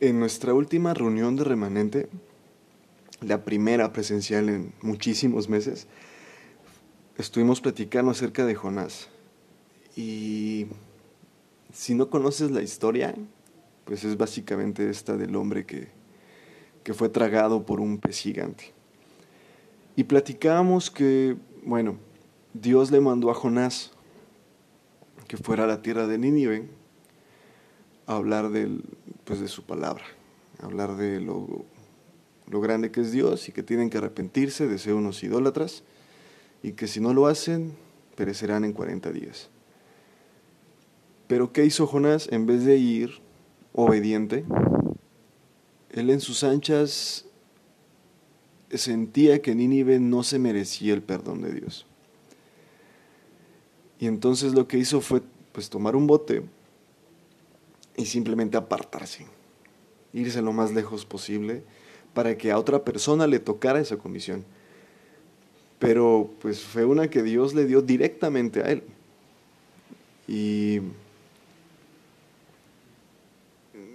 En nuestra última reunión de remanente, la primera presencial en muchísimos meses, estuvimos platicando acerca de Jonás. Y si no conoces la historia, pues es básicamente esta del hombre que, que fue tragado por un pez gigante. Y platicábamos que, bueno, Dios le mandó a Jonás que fuera a la tierra de Nínive a hablar del, pues de su palabra, hablar de lo, lo grande que es Dios y que tienen que arrepentirse de ser unos idólatras y que si no lo hacen, perecerán en 40 días. Pero ¿qué hizo Jonás? En vez de ir obediente, él en sus anchas sentía que Nínive no se merecía el perdón de Dios. Y entonces lo que hizo fue pues tomar un bote y simplemente apartarse, irse lo más lejos posible para que a otra persona le tocara esa comisión. Pero pues fue una que Dios le dio directamente a él. Y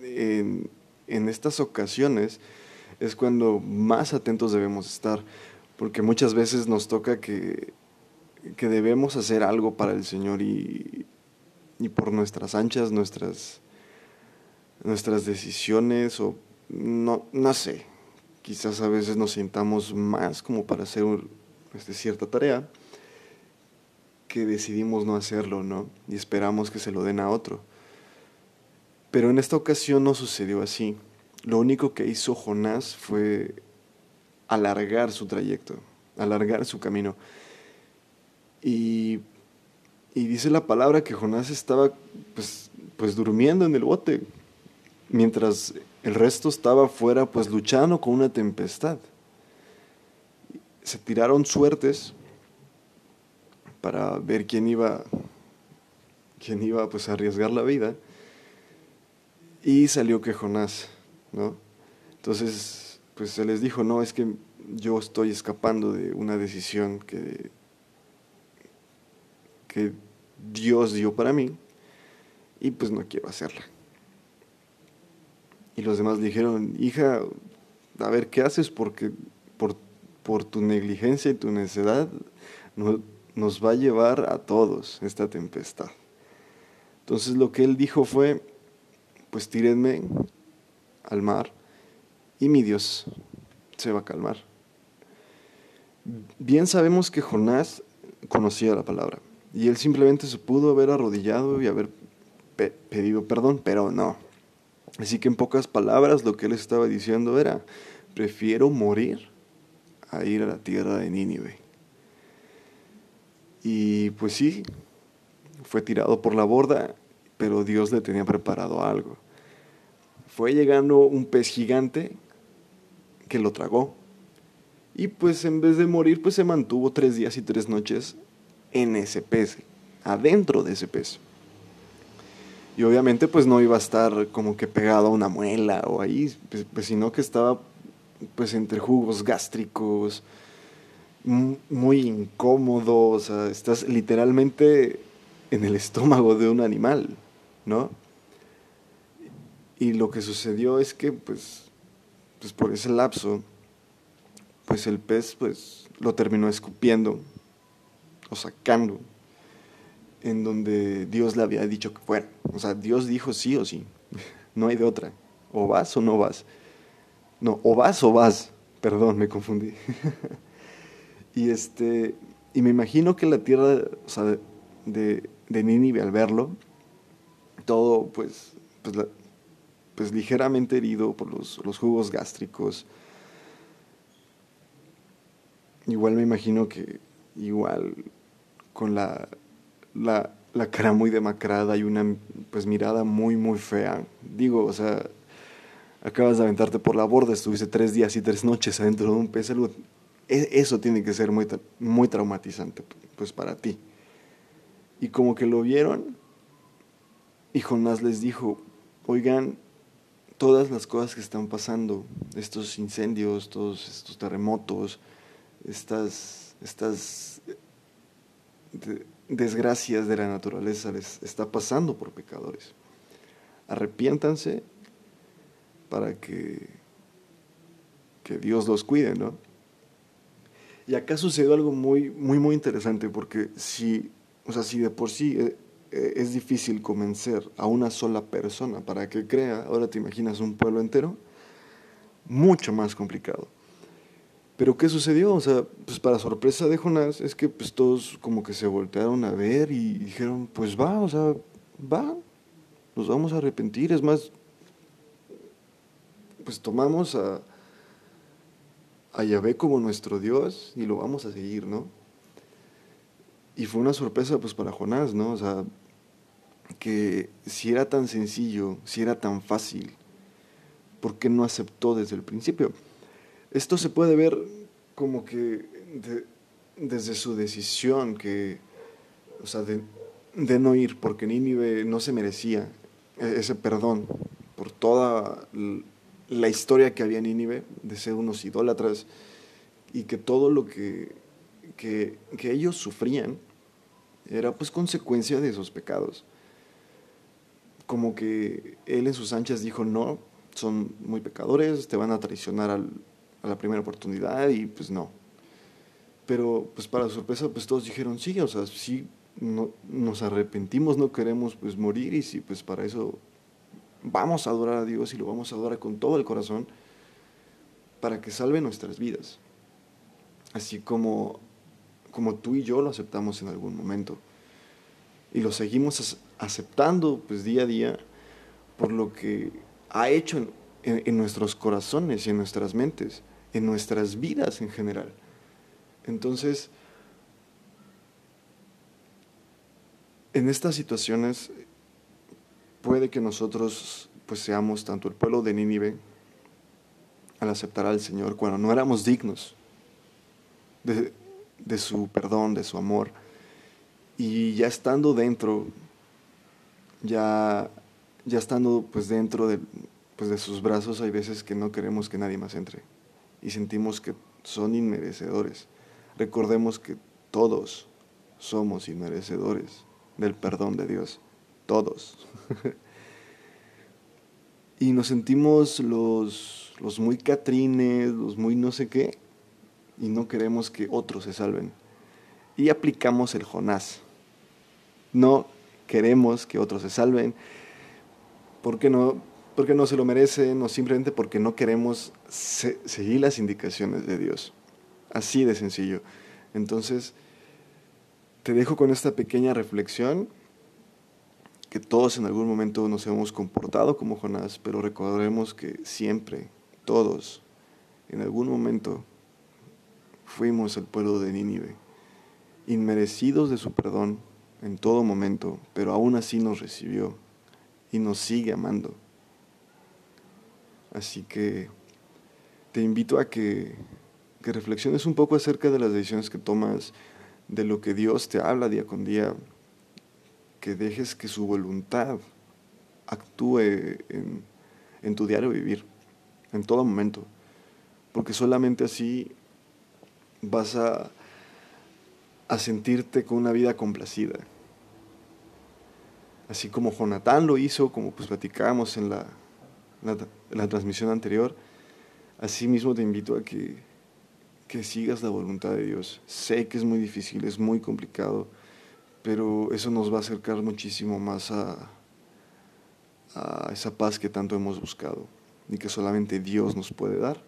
en, estas ocasiones es cuando más atentos debemos estar, porque muchas veces nos toca que, que debemos hacer algo para el Señor y, y por nuestras anchas, nuestras, nuestras decisiones o no, no sé, quizás a veces nos sintamos más como para hacer este, cierta tarea que decidimos no hacerlo, ¿no? Y esperamos que se lo den a otro. Pero en esta ocasión no sucedió así. Lo único que hizo Jonás fue alargar su trayecto, alargar su camino. Y, y dice la palabra que Jonás estaba pues, pues durmiendo en el bote, mientras el resto estaba afuera pues luchando con una tempestad. Se tiraron suertes para ver quién iba, quién iba pues a arriesgar la vida. Y salió que Jonás, ¿no? Entonces, pues se les dijo, no, es que yo estoy escapando de una decisión que, que Dios dio para mí y pues no quiero hacerla. Y los demás dijeron, hija, a ver, ¿qué haces? Porque por, por tu negligencia y tu necedad no, nos va a llevar a todos esta tempestad. Entonces lo que él dijo fue, pues tírenme al mar y mi Dios se va a calmar. Bien sabemos que Jonás conocía la palabra y él simplemente se pudo haber arrodillado y haber pedido perdón, pero no. Así que en pocas palabras lo que él estaba diciendo era, prefiero morir a ir a la tierra de Nínive. Y pues sí, fue tirado por la borda, pero Dios le tenía preparado algo. Fue llegando un pez gigante que lo tragó. Y pues en vez de morir, pues se mantuvo tres días y tres noches en ese pez, adentro de ese pez. Y obviamente pues no iba a estar como que pegado a una muela o ahí, pues, pues, sino que estaba pues entre jugos gástricos, muy incómodo, o sea, estás literalmente en el estómago de un animal, ¿no? Y lo que sucedió es que pues, pues por ese lapso, pues el pez pues lo terminó escupiendo o sacando en donde Dios le había dicho que fuera. O sea, Dios dijo sí o sí. No hay de otra. O vas o no vas. No, o vas o vas. Perdón, me confundí. y este y me imagino que la tierra, o sea, de, de Nínive al verlo, todo pues, pues, pues ligeramente herido por los, los jugos gástricos. Igual me imagino que igual con la la, cara muy demacrada y una pues mirada muy, muy fea. Digo, o sea, acabas de aventarte por la borda, estuviste tres días y tres noches adentro de un pez. E, eso tiene que ser muy, muy traumatizante, pues para ti. Y como que lo vieron, y Jonás les dijo, oigan, todas las cosas que están pasando, estos incendios, todos estos terremotos, estas, estas desgracias de la naturaleza les está pasando por pecadores. Arrepiéntanse, para que, que Dios los cuide, ¿no? Y acá sucedió algo muy, muy, muy interesante, porque si, o sea, si de por sí eh, eh, es difícil convencer a una sola persona para que crea, ahora te imaginas un pueblo entero, mucho más complicado. Pero ¿qué sucedió? O sea, pues para sorpresa de Jonás es que pues todos como que se voltearon a ver y dijeron, pues va, o sea, va, nos vamos a arrepentir. Es más, pues tomamos a, a Yahvé como nuestro Dios y lo vamos a seguir, ¿no? Y fue una sorpresa pues para Jonás, ¿no? O sea, que si era tan sencillo, si era tan fácil, ¿por qué no aceptó desde el principio? Esto se puede ver como que desde su decisión, que, o sea, de, no ir, porque Nínive no se merecía e, ese perdón por toda la historia que había en Nínive, de ser unos idólatras, y que todo lo que, que, que ellos sufrían era pues consecuencia de esos pecados. Como que él en sus anchas dijo, no, son muy pecadores, te van a traicionar al, a la primera oportunidad y pues no. Pero pues para sorpresa pues todos dijeron, sí, o sea, sí, no, nos arrepentimos, no queremos pues morir y sí, pues para eso vamos a adorar a Dios y lo vamos a adorar con todo el corazón para que salve nuestras vidas. Así como, como tú y yo lo aceptamos en algún momento. Y lo seguimos aceptando pues día a día por lo que ha hecho en, en, nuestros corazones y en nuestras mentes, en nuestras vidas en general. Entonces, en estas situaciones puede que nosotros pues seamos tanto el pueblo de Nínive al aceptar al Señor cuando no éramos dignos de, de su perdón, de su amor. Y ya estando dentro, ya, ya estando pues dentro de, pues de sus brazos hay veces que no queremos que nadie más entre y sentimos que son inmerecedores. Recordemos que todos somos inmerecedores del perdón de Dios, todos. y nos sentimos los, los muy catrines, los muy no sé qué, y no queremos que otros se salven. Y aplicamos el Jonás. No queremos que otros se salven. porque no? Porque no se lo merecen o simplemente porque no queremos seguir las indicaciones de Dios. Así de sencillo. Entonces, te dejo con esta pequeña reflexión que todos en algún momento nos hemos comportado como Jonás, pero recordemos que siempre, todos, en algún momento, fuimos el pueblo de Nínive, inmerecidos de su perdón en todo momento, pero aún así nos recibió y nos sigue amando. Así que te invito a que, reflexiones un poco acerca de las decisiones que tomas, de lo que Dios te habla día con día, que dejes que su voluntad actúe en, tu diario vivir, en todo momento, porque solamente así vas a, a sentirte con una vida complacida. Así como Jonatán lo hizo, como pues platicábamos en la, la, transmisión anterior, asimismo te invito a que, sigas la voluntad de Dios. Sé que es muy difícil, es muy complicado, pero eso nos va a acercar muchísimo más a, a esa paz que tanto hemos buscado y que solamente Dios nos puede dar.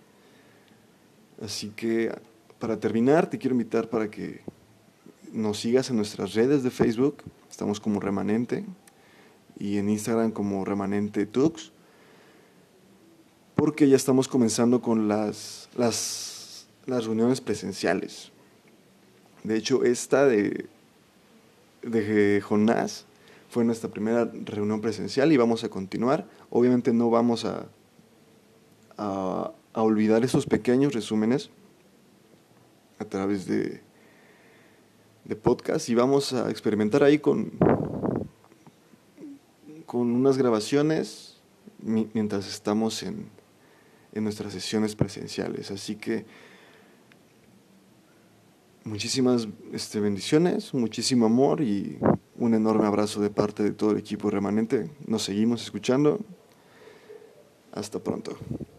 Así que para terminar, te quiero invitar para que nos sigas en nuestras redes de Facebook, estamos como Remanente, y en Instagram como Remanente Tux porque ya estamos comenzando con las, las, reuniones presenciales. De hecho, esta de, de Jonás fue nuestra primera reunión presencial y vamos a continuar. Obviamente no vamos a, a, olvidar esos pequeños resúmenes a través de, de podcast y vamos a experimentar ahí con, con unas grabaciones mientras estamos en, en nuestras sesiones presenciales. Así que muchísimas este, bendiciones, muchísimo amor y un enorme abrazo de parte de todo el equipo remanente. Nos seguimos escuchando Hasta pronto.